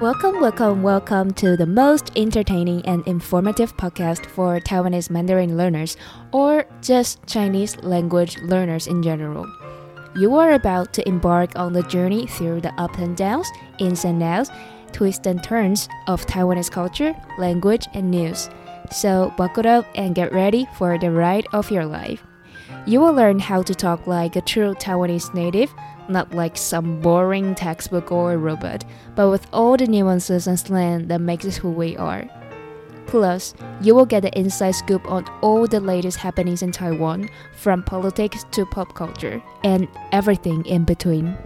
Welcome, welcome, welcome to the most entertaining and informative podcast for Taiwanese Mandarin learners or just Chinese language learners in general. You are about to embark on the journey through the ups and downs, ins and outs, twists and turns of Taiwanese culture, language, and news. So buckle up and get ready for the ride of your life. You will learn how to talk like a true Taiwanese native, not like some boring textbook or robot, but with all the nuances and slang that makes us who we are. Plus, you will get the inside scoop on all the latest happenings in Taiwan, from politics to pop culture, and everything in between.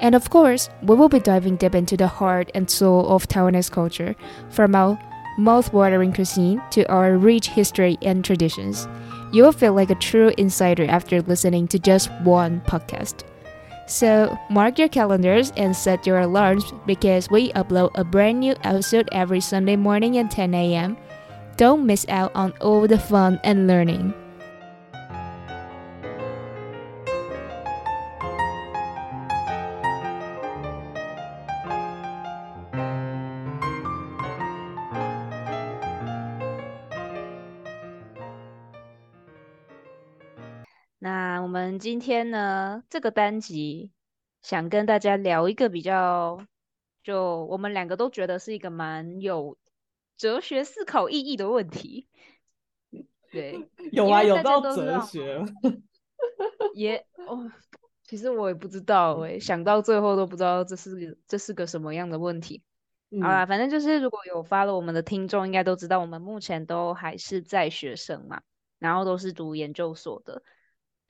And of course, we will be diving deep into the heart and soul of Taiwanese culture, from our mouth-watering cuisine to our rich history and traditions. You will feel like a true insider after listening to just one podcast. So, mark your calendars and set your alarms because we upload a brand new episode every Sunday morning at 10 a.m. Don't miss out on all the fun and learning. 今天呢，这个单集想跟大家聊一个比较，就我们两个都觉得是一个蛮有哲学思考意义的问题。对，有啊，有到哲学，也 哦，其实我也不知道诶，想到最后都不知道这是个这是个什么样的问题。好啦，嗯反正就是如果有发了我们的听众，应该都知道我们目前都还是在学生嘛，然后都是读研究所的。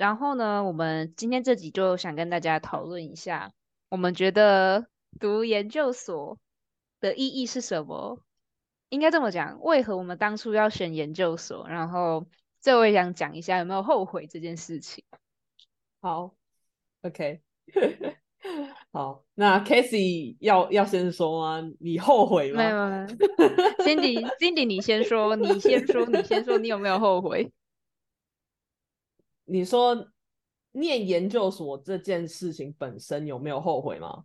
然后呢，我们今天这集就想跟大家讨论一下，我们觉得读研究所的意义是什么？应该这么讲，为何我们当初要选研究所？然后这我也想讲一下，有没有后悔这件事情？好，OK，好，那 k a s e y 要要先说吗？你后悔没有吗？没有，Cindy，Cindy，你先说，你先说，你先说，你有没有后悔？你说念研究所这件事情本身有没有后悔吗？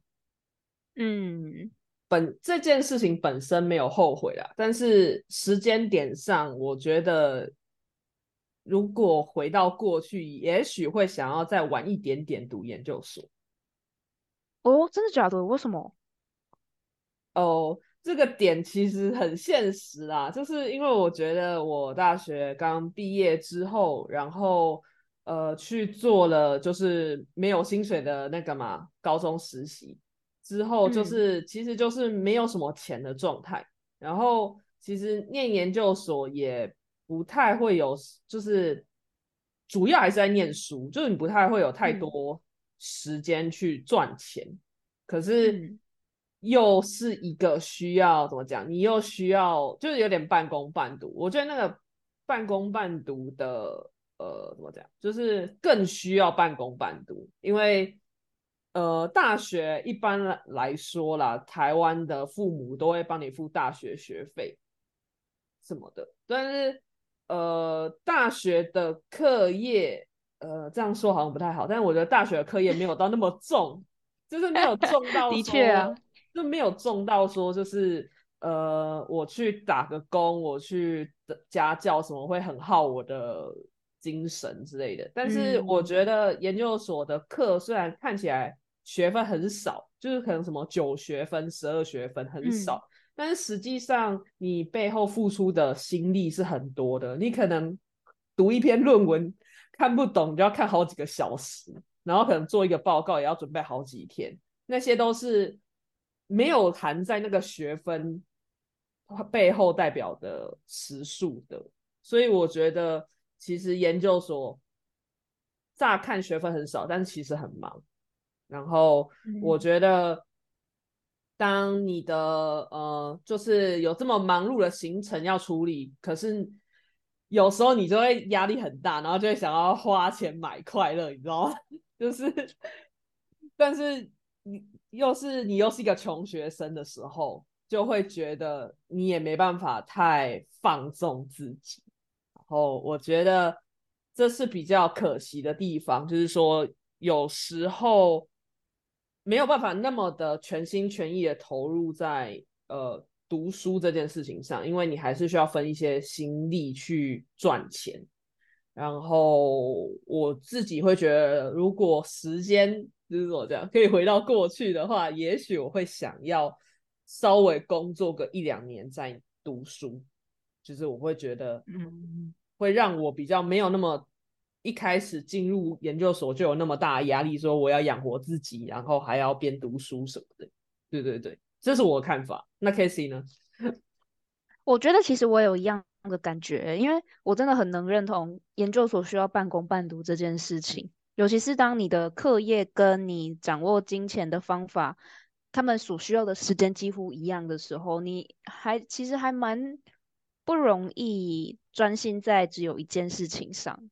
嗯本这件事情本身没有后悔啦，但是时间点上，我觉得如果回到过去，也许会想要再晚一点点读研究所。哦，真的假的？为什么？哦，这个点其实很现实啦，就是因为我觉得我大学刚毕业之后，然后呃去做了就是没有薪水的那个嘛高中实习，之后就嗯是、其实就是没有什么钱的状态，然后其实念研究所也不太会有，就是主要还是在念书，就是你不太会有太嗯多时间去赚钱。可是嗯又是一个需要怎么讲？你又需要就是有点半工半读。我觉得那个半工半读的呃怎么讲，就是更需要半工半读，因为呃大学一般来来说啦，台湾的父母都会帮你付大学学费什么的，但是呃大学的课业呃这样说好像不太好，但是我觉得大学的课业没有到那么重。就是没有重 到的确啊就没有重到说就是呃，我去打个工，我去家教什么会很耗我的精神之类的。但是我嗯觉得研究所的课虽然看起来学分很少，就是可能什么九学分、十二学分很嗯少，但是实际上你背后付出的心力是很多的。你可能读一篇论文看不懂，你就要看好几个小时。然后可能做一个报告也要准备好几天，那些都是没有含在那个学分背后代表的时数的。所以我觉得，其实研究所乍看学分很少，但是其实很忙。然后我嗯觉得，当你的呃，就是有这么忙碌的行程要处理，可是有时候你就会压力很大，然后就会想要花钱买快乐，你知道吗？就是，但是你又是你又是一个穷学生的时候，就会觉得你也没办法太放纵自己。然后我觉得这是比较可惜的地方，就是说有时候没有办法那么的全心全意的投入在呃读书这件事情上，因为你还是需要分一些心力去赚钱。然后我自己会觉得，如果时间就是我这样可以回到过去的话，也许我会想要稍微工作个一两年再读书，就是我会觉得，嗯，会让我比较没有那么一开始进入研究所就有那么大压力，说我要养活自己，然后还要边读书什么的。对对对，这是我的看法。那 k a s e y 呢？我觉得其实我有一样。的感觉，因为我真的很能认同研究所需要半工半读这件事情，尤其是当你的课业跟你掌握金钱的方法，他们所需要的时间几乎一样的时候，你还其实还蛮不容易专心在只有一件事情上。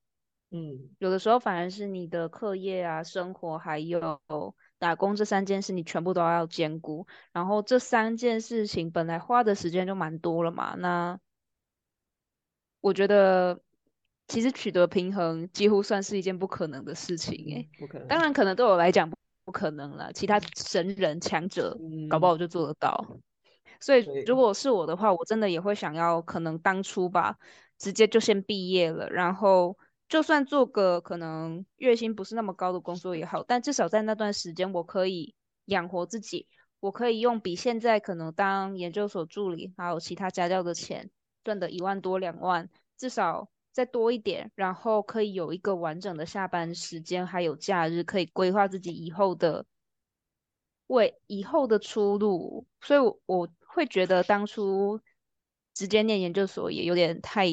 嗯，有的时候反而是你的课业啊、生活还有打工这三件事，你全部都要兼顾。然后这三件事情本来花的时间就蛮多了嘛，那。我觉得其实取得平衡几乎算是一件不可能的事情诶，不可能。当然，可能对我来讲不可能了。其他神人强者搞不好就做得到。所以，如果是我的话，我真的也会想要，可能当初吧，直接就先毕业了，然后就算做个可能月薪不是那么高的工作也好，但至少在那段时间我可以养活自己，我可以用比现在可能当研究所助理还有其他家教的钱。赚的一万多两万，至少再多一点，然后可以有一个完整的下班时间，还有假日，可以规划自己以后的为以后的出路。所以，我我会觉得当初直接念研究所也有点太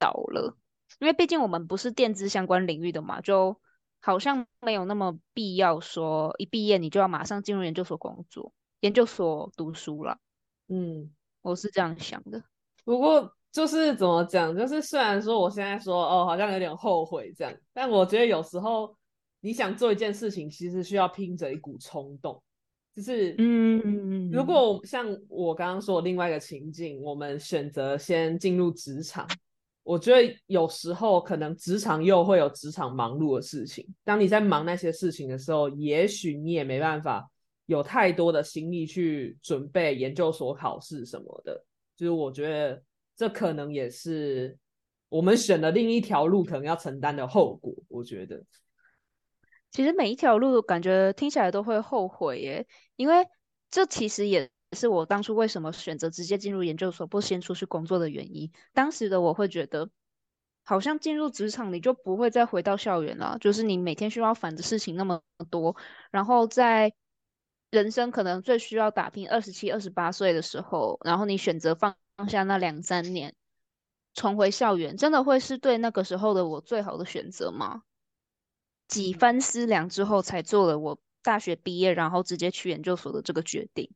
早了，因为毕竟我们不是电子相关领域的嘛，就好像没有那么必要说一毕业你就要马上进入研究所工作、研究所读书了。嗯，我是这样想的。不过就是怎么讲，就是虽然说我现在说哦，好像有点后悔这样，但我觉得有时候你想做一件事情，其实需要拼着一股冲动。就是嗯，如果像我刚刚说的另外一个情境，我们选择先进入职场，我觉得有时候可能职场又会有职场忙碌的事情。当你在忙那些事情的时候，也许你也没办法有太多的心力去准备研究所考试什么的。就是我觉得这可能也是我们选的另一条路可能要承担的后果。我觉得，其实每一条路感觉听起来都会后悔耶，因为这其实也是我当初为什么选择直接进入研究所，不先出去工作的原因。当时的我会觉得，好像进入职场你就不会再回到校园了，就是你每天需要烦的事情那么多，然后在。人生可能最需要打拼，二十七、二十八岁的时候，然后你选择放下那两三年，重回校园，真的会是对那个时候的我最好的选择吗？几番思量之后，才做了我大学毕业，然后直接去研究所的这个决定。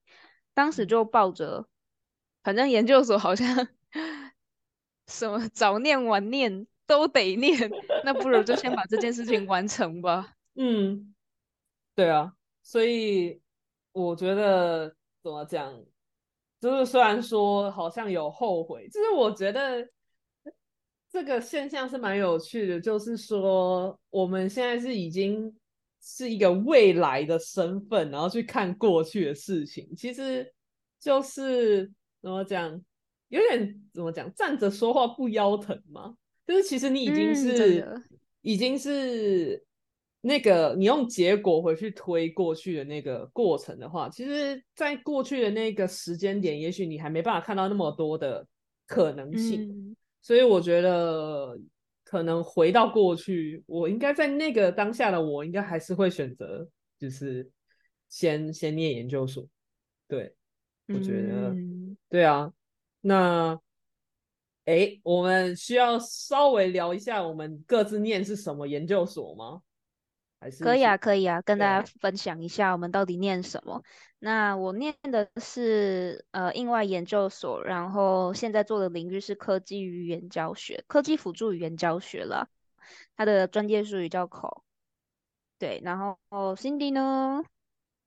当时就抱着，反正研究所好像 什么早念晚念都得念，那不如就先把这件事情完成吧。嗯，对啊，所以。我觉得怎么讲，就是虽然说好像有后悔，就是我觉得这个现象是蛮有趣的。就是说，我们现在是已经是一个未来的身份，然后去看过去的事情，其实就是怎么讲，有点怎么讲，站着说话不腰疼嘛。就是其实你已经是，已经是。那个你用结果回去推过去的那个过程的话，其实，在过去的那个时间点，也许你还没办法看到那么多的可能性。所以我觉得，可能回到过去，我应该在那个当下的我，应该还是会选择，就是先先念研究所。对，我觉得，对啊。那，哎，我们需要稍微聊一下，我们各自念是什么研究所吗？可以啊，可以啊，跟大家分享一下我们到底念什么。那我念的是呃印外研究所，然后现在做的领域是科技语言教学、科技辅助语言教学了。它的专业术语叫口。对，然后 Cindy 呢？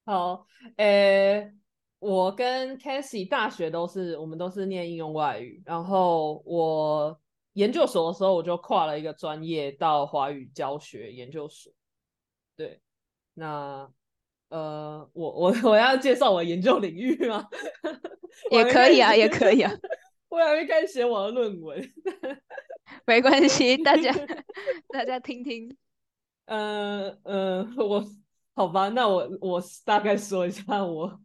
好，诶，我跟 Cassie 大学都是我们都是念应用外语，然后我研究所的时候我就跨了一个专业到华语教学研究所。对，那呃，我我我要介绍我研究领域吗？也可以啊，也可以啊。我还没开始写我的论文，没关系，大家 大家听听。呃呃，我好吧，那我我大概说一下我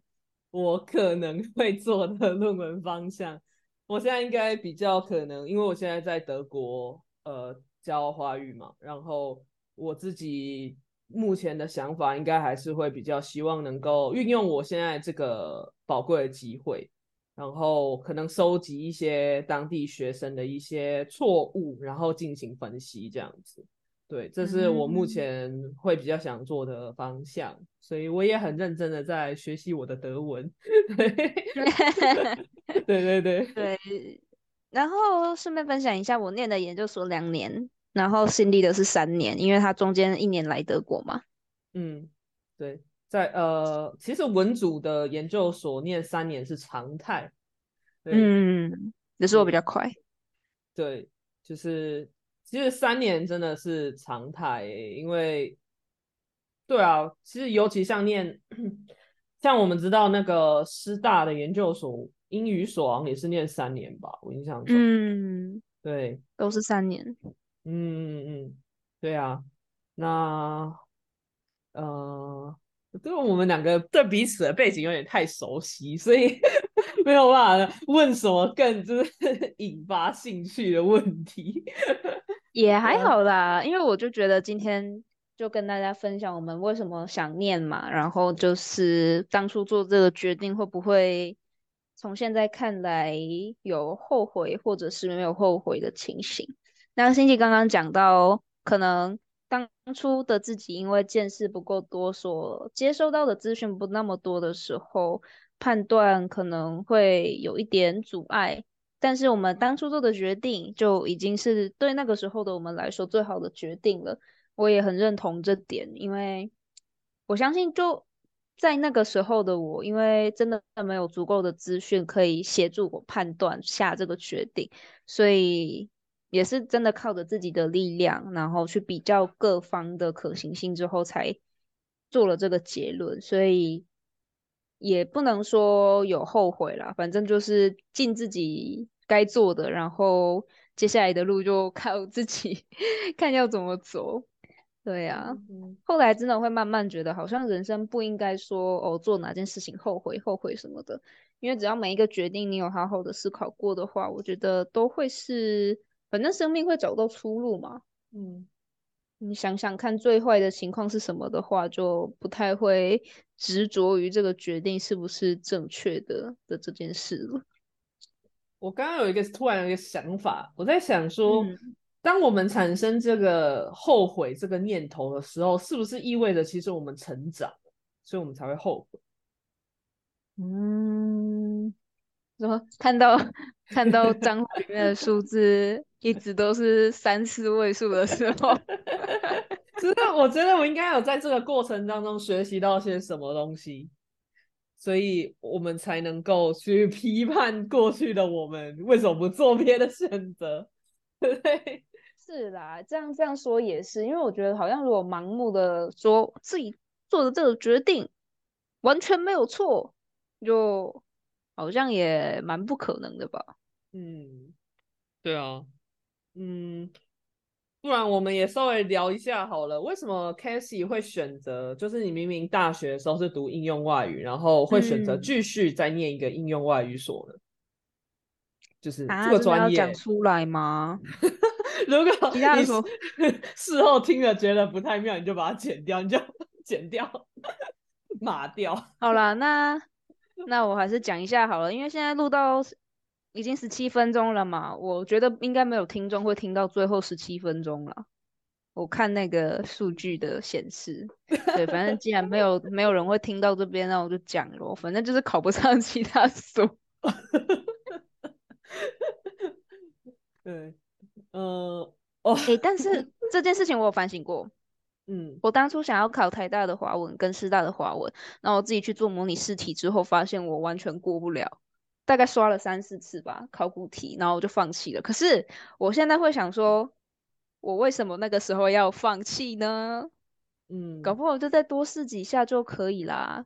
我可能会做的论文方向。我现在应该比较可能，因为我现在在德国呃教华语嘛，然后我自己目前的想法应该还是会比较希望能够运用我现在这个宝贵的机会。然后可能收集一些当地学生的一些错误，然后进行分析，这样子。对，这是我目前会比较想做的方向，所以我也很认真的在学习我的德文。对，对对对对。然后顺便分享一下，我念的研究所两年，然后新立的是三年，因为他中间一年来德国嘛。嗯，对。在呃，其实文组的研究所念三年是常态，嗯，只是我比较快，对，就是其实三年真的是常态，因为对啊，其实尤其像念 像我们知道那个师大的研究所英语所也是念三年吧，我印象中，嗯，对，都是三年，嗯嗯嗯，对啊，那呃。因为我们两个对彼此的背景有点太熟悉，所以 没有办法问什么更就是 引发兴趣的问题。也还好啦，因为我就觉得今天就跟大家分享我们为什么想念嘛，然后就是当初做这个决定会不会从现在看来有后悔或者是没有后悔的情形。那星期刚刚讲到可能。当初的自己因为见识不够多，所接收到的资讯不那么多的时候，判断可能会有一点阻碍。但是我们当初做的决定就已经是对那个时候的我们来说最好的决定了。我也很认同这点，因为我相信就在那个时候的我，因为真的没有足够的资讯可以协助我判断下这个决定，所以。也是真的靠着自己的力量，然后去比较各方的可行性之后，才做了这个结论。所以也不能说有后悔啦，反正就是尽自己该做的，然后接下来的路就靠自己 看要怎么走。对呀，后来真的会慢慢觉得，好像人生不应该说哦，做哪件事情后悔后悔什么的，因为只要每一个决定你有好好的思考过的话，我觉得都会是。反正生命会找到出路嘛，嗯，你想想看，最坏的情况是什么的话，就不太会执着于这个决定是不是正确的的这件事了。我刚刚有一个突然有一个想法，我在想说，当我们产生这个后悔这个念头的时候，是不是意味着其实我们成长，所以我们才会后悔？嗯。说看到看到账户里面的数字一直都是三四位数的时候，真的，我觉得我应该有在这个过程当中学习到些什么东西，所以我们才能够去批判过去的我们为什么不做别的选择，对 不对？是啦，这样这样说也是，因为我觉得好像如果盲目的说自己做的这个决定完全没有错，就。好像也蛮不可能的吧？嗯，对啊，嗯，不然我们也稍微聊一下好了。为什么 Cassie 会选择？就是你明明大学的时候是读应用外语，然后会选择继续再念一个应用外语所呢？就是这个专业讲出来吗？如果你 事后听了觉得不太妙，你就把它剪掉，你就 剪掉，码掉。好了，那。那我还是讲一下好了，因为现在录到已经十七分钟了嘛，我觉得应该没有听众会听到最后十七分钟了。我看那个数据的显示，对，反正既然没有没有人会听到这边，那我就讲咯，反正就是考不上 其他所。对，呃，哦，哎，但是这件事情我有反省过。嗯，我当初想要考台大的华文跟师大的华文，然后我自己去做模拟试题之后，发现我完全过不了，大概刷了三四次吧考古题，然后我就放弃了。可是我现在会想说，我为什么那个时候要放弃呢？嗯，搞不好就再多试几下就可以啦。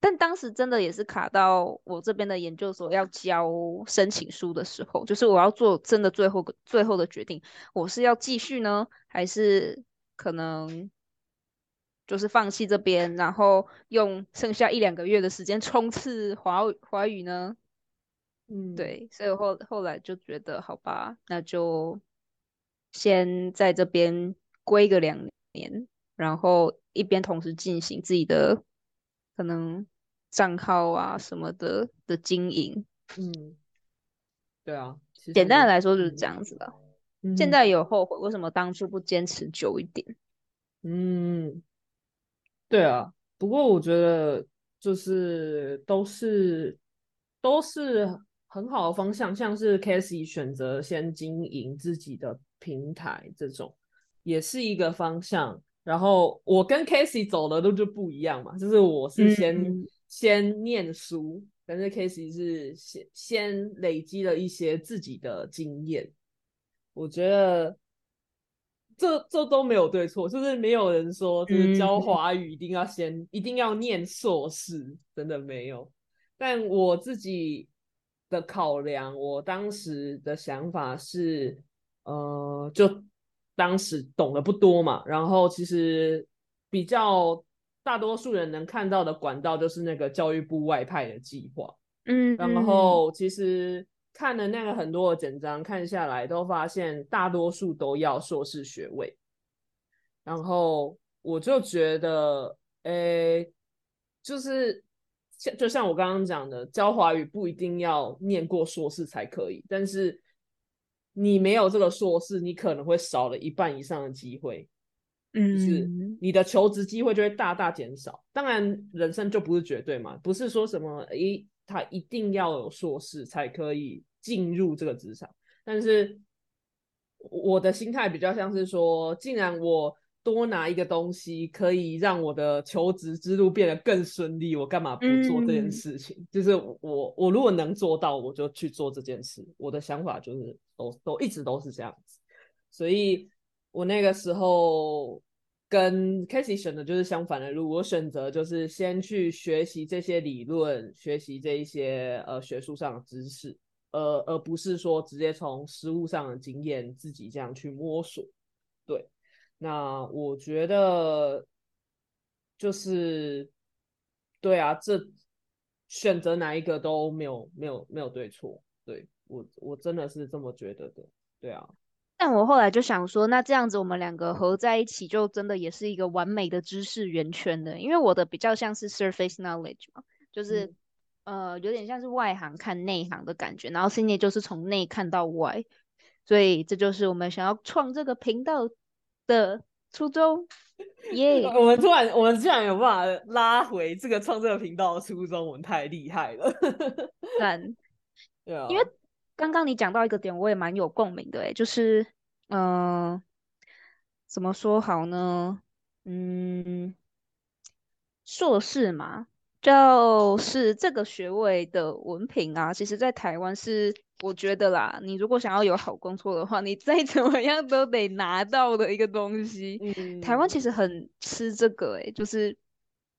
但当时真的也是卡到我这边的研究所要交申请书的时候，就是我要做真的最后最后的决定，我是要继续呢，还是可能就是放弃这边，然后用剩下一两个月的时间冲刺华华语呢？嗯，对，所以后后来就觉得好吧，那就先在这边归个两年，然后一边同时进行自己的可能。账号啊什么的的经营，嗯，对啊，简单的来说就是这样子的。现在有后悔，为什么当初不坚持久一点？嗯，对啊。不过我觉得就是都是都是很好的方向，像是 k a s e y 选择先经营自己的平台这种，也是一个方向。然后我跟 k a s e y 走的路就不一样嘛，就是我是先。先念书，但是 k a s e y 是先先累积了一些自己的经验。我觉得这这都没有对错，就是没有人说就是教华语一定要先一定要念硕士，真的没有。但我自己的考量，我当时的想法是，呃，就当时懂得不多嘛，然后其实比较。大多数人能看到的管道就是那个教育部外派的计划，嗯，然后其实看了那个很多的简章，看下来都发现大多数都要硕士学位，然后我就觉得，诶，就是像就像我刚刚讲的，教华语不一定要念过硕士才可以，但是你没有这个硕士，你可能会少了一半以上的机会。嗯就是你的求职机会就会大大减少。当然，人生就不是绝对嘛，不是说什么诶，他一定要有硕士才可以进入这个职场。但是我的心态比较像是说，既然我多拿一个东西可以让我的求职之路变得更顺利，我干嘛不做这件事情？就是我我如果能做到，我就去做这件事。我的想法就是都都一直都是这样子，所以。我那个时候跟 k a s e y 选的就是相反的路，我选择就是先去学习这些理论，学习这一些呃学术上的知识，呃，而不是说直接从实物上的经验自己这样去摸索。对，那我觉得就是对啊，这选择哪一个都没有没有没有对错，对我我真的是这么觉得的，对啊。但我后来就想说，那这样子我们两个合在一起，就真的也是一个完美的知识圆圈的。因为我的比较像是 surface knowledge 嘛，就是呃有点像是外行看内行的感觉，然后 Cindy 就是从内看到外，所以这就是我们想要创这个频道的初衷。耶！我们突然，我们居然有办法拉回这个创这个频道的初衷，我们太厉害了。但 对啊，因为。刚刚你讲到一个点，我也蛮有共鸣的，哎，就是，嗯，怎么说好呢？嗯，硕士嘛，就是这个学位的文凭啊，其实在台湾是，我觉得啦，你如果想要有好工作的话，你再 怎么样都得拿到的一个东西。嗯，台湾其实很吃这个，哎，就是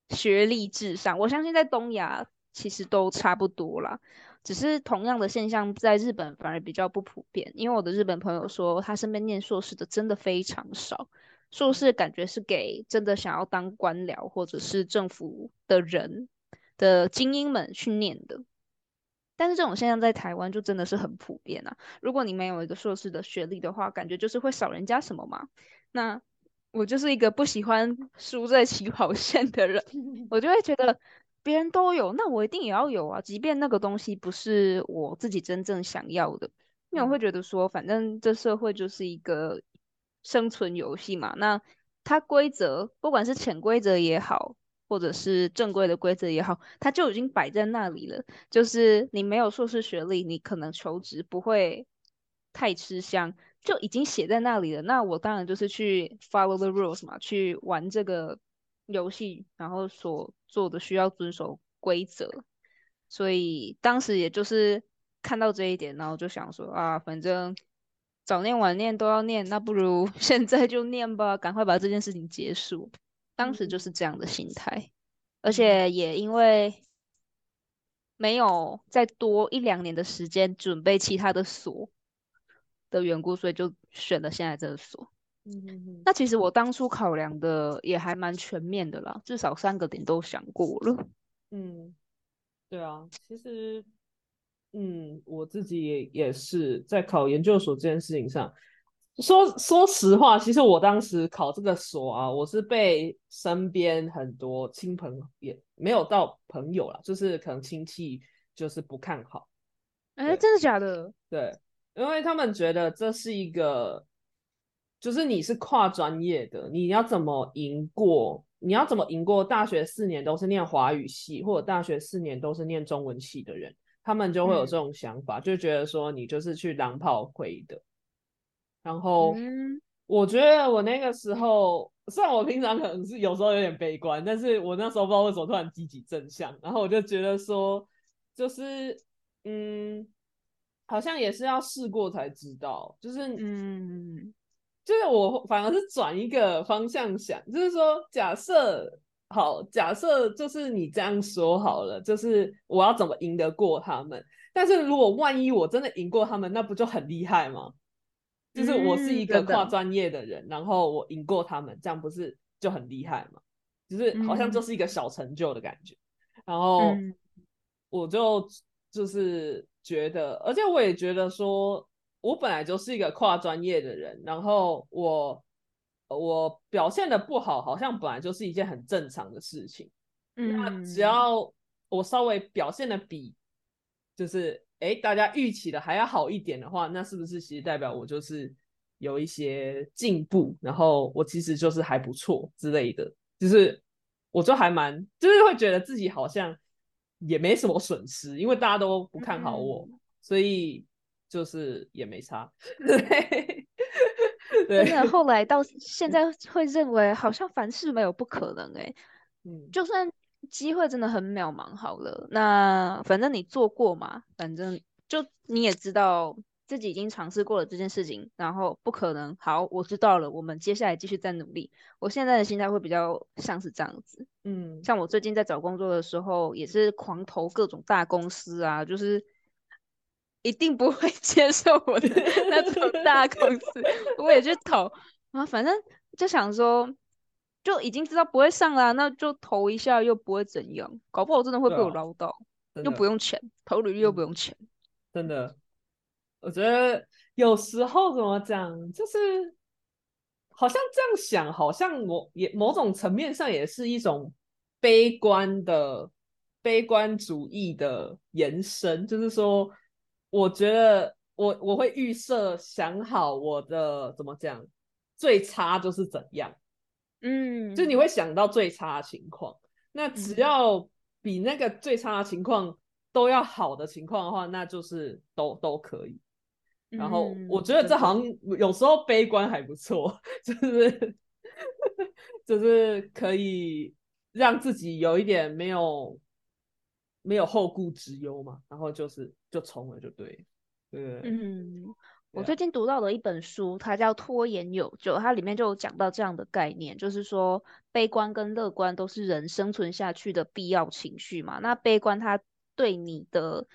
学历至上。我相信在东亚其实都差不多啦。只是同样的现象，在日本反而比较不普遍，因为我的日本朋友说，他身边念硕士的真的非常少。硕士感觉是给真的想要当官僚或者是政府的人的精英们去念的。但是这种现象在台湾就真的是很普遍啊！如果你没有一个硕士的学历的话，感觉就是会少人家什么嘛？那我就是一个不喜欢输在起跑线的人，我就会觉得。别人都有，那我一定也要有啊！即便那个东西不是我自己真正想要的，因为我会觉得说，反正这社会就是一个生存游戏嘛。那它规则，不管是潜规则也好，或者是正规的规则也好，它就已经摆在那里了。就是你没有硕士学历，你可能求职不会太吃香，就已经写在那里了。那我当然就是去 follow the rules 嘛，去玩这个。游戏，然后所做的需要遵守规则，所以当时也就是看到这一点，然后就想说啊，反正早念晚念都要念，那不如 现在就念吧，赶快把这件事情结束。当时就是这样的心态，而且也因为没有再多一两年的时间准备其他的所的缘故，所以就选了现在这个所。嗯，那其实我当初考量的也还蛮全面的啦，至少三个点都想过了。嗯，对啊，其实，嗯，我自己也也是在考研究所这件事情上。说说实话，其实我当时考这个所啊，我是被身边很多亲朋也没有到朋友了，就是可能亲戚就是不看好。哎，真的假的？对，因为他们觉得这是一个，就是你是跨专业的，你要怎么赢过？你要怎么赢过大学四年都是念华语系，或者大学四年都是念中文系的人？他们就会有这种想法，就觉得说你就是去狼炮灰的。然后，我觉得我那个时候，虽然我平常可能是有时候有点悲观，但是我那时候不知道为什么突然积极正向。然后我就觉得说，就是，嗯，好像也是要试过才知道。就是，嗯，就是我反而是转一个方向想，就是说，假设好，假设就是你这样说好了，就是我要怎么赢得过他们？但是如果万一我真的赢过他们，那不就很厉害吗？就是我是一个跨专业的人，然后我赢过他们，这样不是就很厉害吗？就是好像就是一个小成就的感觉。然后我就就是觉得，而且我也觉得说，我本来就是一个跨专业的人，然后我我表现的不好，好像本来就是一件很正常的事情。那只要我稍微表现的比就是。哎，大家预期的还要好一点的话，那是不是其实代表我就是有一些进步，然后我其实就是还不错之类的，就是我就还蛮，就是会觉得自己好像也没什么损失，因为大家都不看好我，所以就是也没差。对，真的后来到现在会认为，好像凡事没有不可能。哎，嗯，就算。机会真的很渺茫。好了，那反正你做过嘛，反正就你也知道自己已经尝试过了这件事情，然后不可能。好，我知道了，我们接下来继续再努力。我现在的心态会比较像是这样子，嗯，像我最近在找工作的时候，也是狂投各种大公司啊，就是一定不会 接受我的那种大公司，我也去投啊，反正就想说。就已经知道不会上啦，那就投一下又不会怎样，搞不好真的会被我捞到，又不用钱，投履历又不用钱，真的。我觉得有时候怎么讲，就是好像这样想，好像我也某种层面上也是一种悲观的悲观主义的延伸，就是说，我觉得我我会预设想好我的怎么讲，最差就是怎样。嗯，就你会想到最差的情况，那只要比那个最差的情况都要好的情况的话，那就是都都可以。然后我觉得这好像有时候悲观还不错，就是就是可以让自己有一点没有没有后顾之忧嘛，然后就是就冲了就对，对，嗯。我最近读到的一本书，它叫《拖延有救》，它里面就有讲到这样的概念，就是说悲观跟乐观都是人生存下去的必要情绪嘛。那悲观它对你的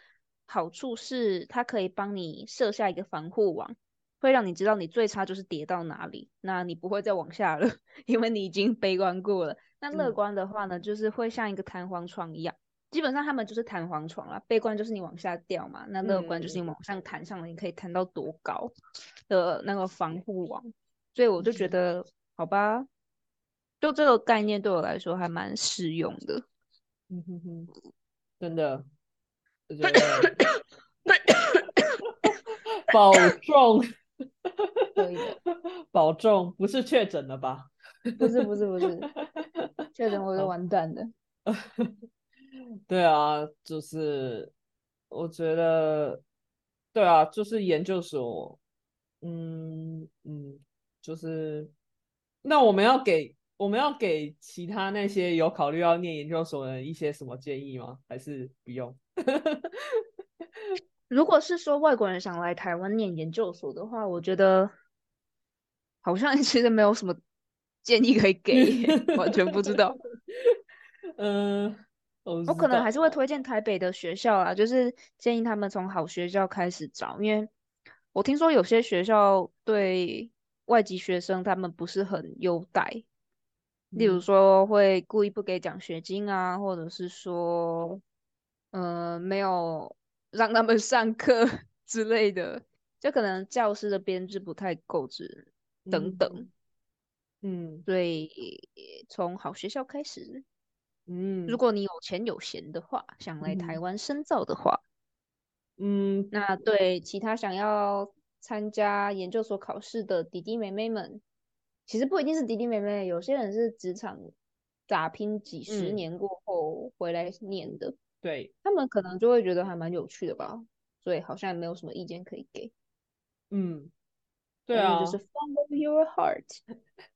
好处是，它可以帮你设下一个防护网，会让你知道你最差就是跌到哪里，那你不会再往下了，因为你已经悲观过了。那乐观的话呢，就是会像一个弹簧床一样。基本上他们就是弹簧床啦，悲观就是你往下掉嘛，那乐观就是你往上弹上了，你可以弹到多高的那个防护网。所以我就觉得，好吧，就这个概念对我来说还蛮适用的。嗯哼哼，真的，保重，可以的，保重，不是确诊了吧？不是不是不是，确诊我就完蛋了。对啊，就是我觉得，对啊，就是研究所，嗯嗯，就是那我们要给我们要给其他那些有考虑要念研究所的人一些什么建议吗？还是不用？如果是说外国人想来台湾念研究所的话，我觉得好像 其实没有什么建议可以给？完全不知道。嗯，我可能还是会推荐台北的学校啊，就是建议他们从好学校开始找，因为我听说有些学校对外籍学生他们不是很优待，例如说会故意不给奖学金啊，或者是说，呃，没有让他们上课 之类的，就可能教师的编制不太够之等等。嗯，所以从好学校开始。嗯，如果你有钱有闲的话，想来台湾深造的话，嗯，那对其他想要参加研究所考试的弟弟妹妹们，其实不一定是弟弟妹妹，有些人是职场打拼几十年过后回来念的，对。他们可能就会觉得还蛮有趣的吧，所以好像也没有什么意见可以给。嗯，对啊，就是 follow your heart。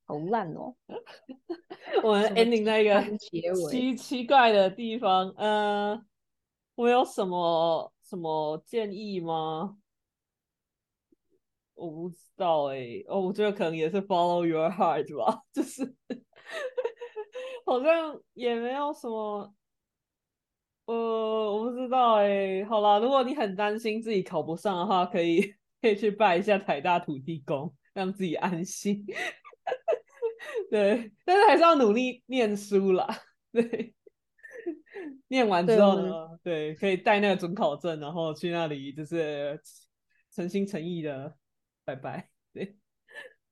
好烂哦！我们 ending 在一个奇奇怪的地方。呃，我有什么什么建议吗？我不知道哎。哦，我觉得可能也是 follow your heart 吧，就是 好像也没有什么。呃，我不知道哎。好啦，如果你很担心自己考不上的话，可以可以去拜一下台大土地公，让自己安心。对，但是还是要努力念书啦。对，念完之后呢，对，可以带那个准考证，然后去那里就是诚心诚意的拜拜。对，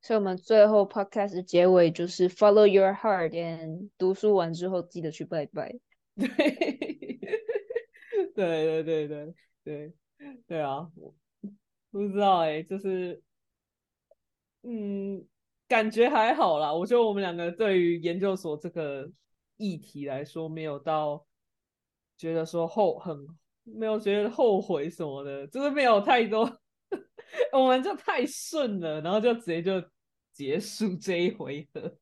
所以我们最后 podcast 结尾就是 follow your heart，and 读书完之后记得去拜拜。对，对对对对对对啊！不知道哎，就是嗯。感觉还好啦，我觉得我们两个对于研究所这个议题来说，没有到觉得说后很没有觉得后悔什么的，就是没有太多，我们就太顺了，然后就直接就结束这一回合。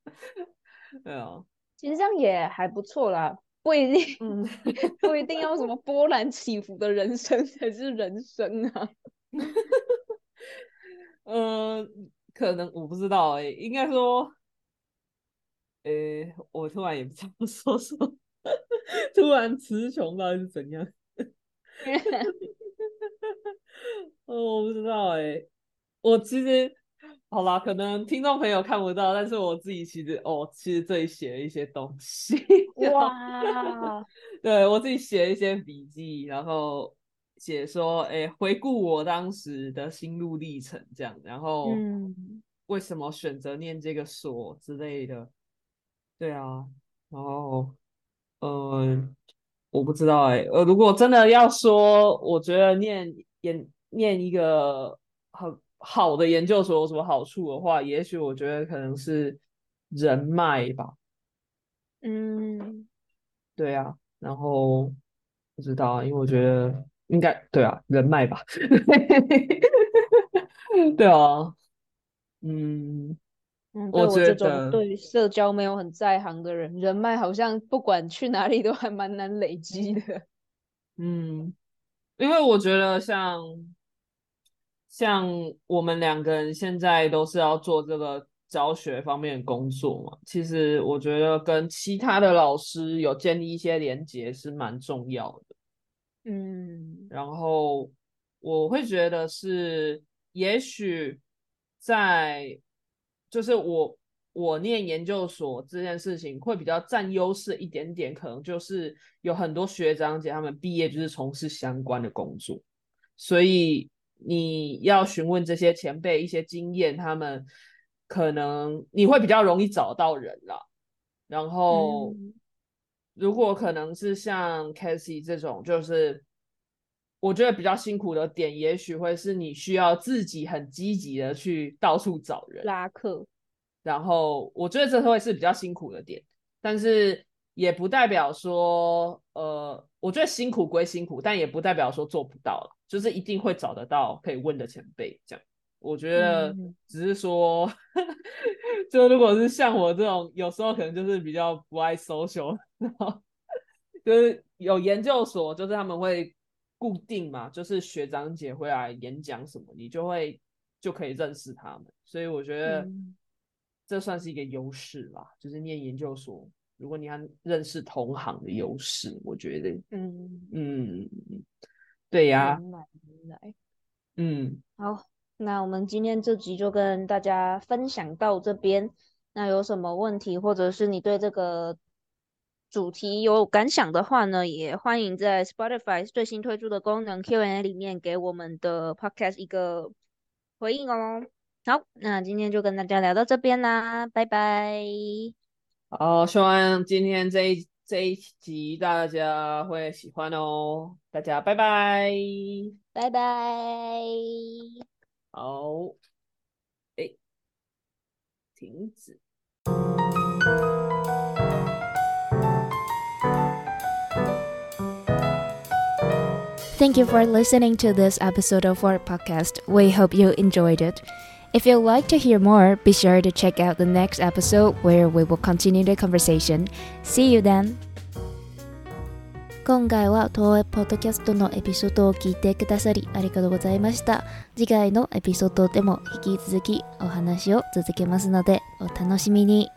对啊，其实这样也还不错啦，不一定，嗯，不一定要什么波澜起伏的人生 才是人生啊。嗯。可能我不知道哎，应该说，诶，我突然也不知道说什么，突然词穷到底是怎样？哦，我不知道哎，我其实好啦，可能听众朋友看不到，但是我自己其实哦，其实这里写了一些东西。哇，对我自己写了一些笔记，然后。写说，哎，回顾我当时的心路历程，这样，然后，为什么选择念这个所之类的，对啊，然后，嗯，我不知道，哎，呃，如果真的要说，我觉得念研念一个很好的研究所有什么好处的话，也许我觉得可能是人脉吧，嗯，对啊，然后不知道，因为我觉得。应该对啊，人脉吧。对啊，嗯，我觉得对社交没有很在行的人，人脉好像不管去哪里都还蛮难累积的。嗯，因为我觉得像像我们两个人现在都是要做这个教学方面的工作嘛，其实我觉得跟其他的老师有建立一些连接是蛮重要的。嗯，然后我会觉得是，也许在就是我我念研究所这件事情会比较占优势一点点，可能就是有很多学长姐他们毕业就是从事相关的工作，所以你要询问这些前辈一些经验，他们可能你会比较容易找到人啦，然后。如果可能是像 c a s i e 这种，就是我觉得比较辛苦的点，也许会是你需要自己很积极的去到处找人拉客，然后我觉得这会是比较辛苦的点，但是也不代表说，呃，我觉得辛苦归辛苦，但也不代表说做不到了，就是一定会找得到可以问的前辈这样。我觉得只是说，就如果是像我这种，有时候可能就是比较不爱 social，然 后就是有研究所，就是他们会固定嘛，就是学长姐会来演讲什么，你就会就可以认识他们。所以我觉得这算是一个优势吧，就是念研究所，如果你要认识同行的优势，我觉得，嗯。嗯，对呀，来，嗯，好，那我们今天这集就跟大家分享到这边。那有什么问题，或者是你对这个主题有感想的话呢，也欢迎在 Spotify 最新推出的功能 Q&A 里面给我们的 Podcast 一个回应哦。好，那今天就跟大家聊到这边啦，拜拜。好，希望今天这一这一集大家会喜欢哦。大家拜拜，拜拜。好，哎，停止。Thank you for listening to this episode of our podcast. We hope you enjoyed it. If you'd like to hear more, be sure to check out the next episode where we will continue the conversation. See you then! 今回は東映ポッドキャストのエピソードを聞いてくださりありがとうございました。次回のエピソードでも引き続きお話を続けますのでお楽しみに。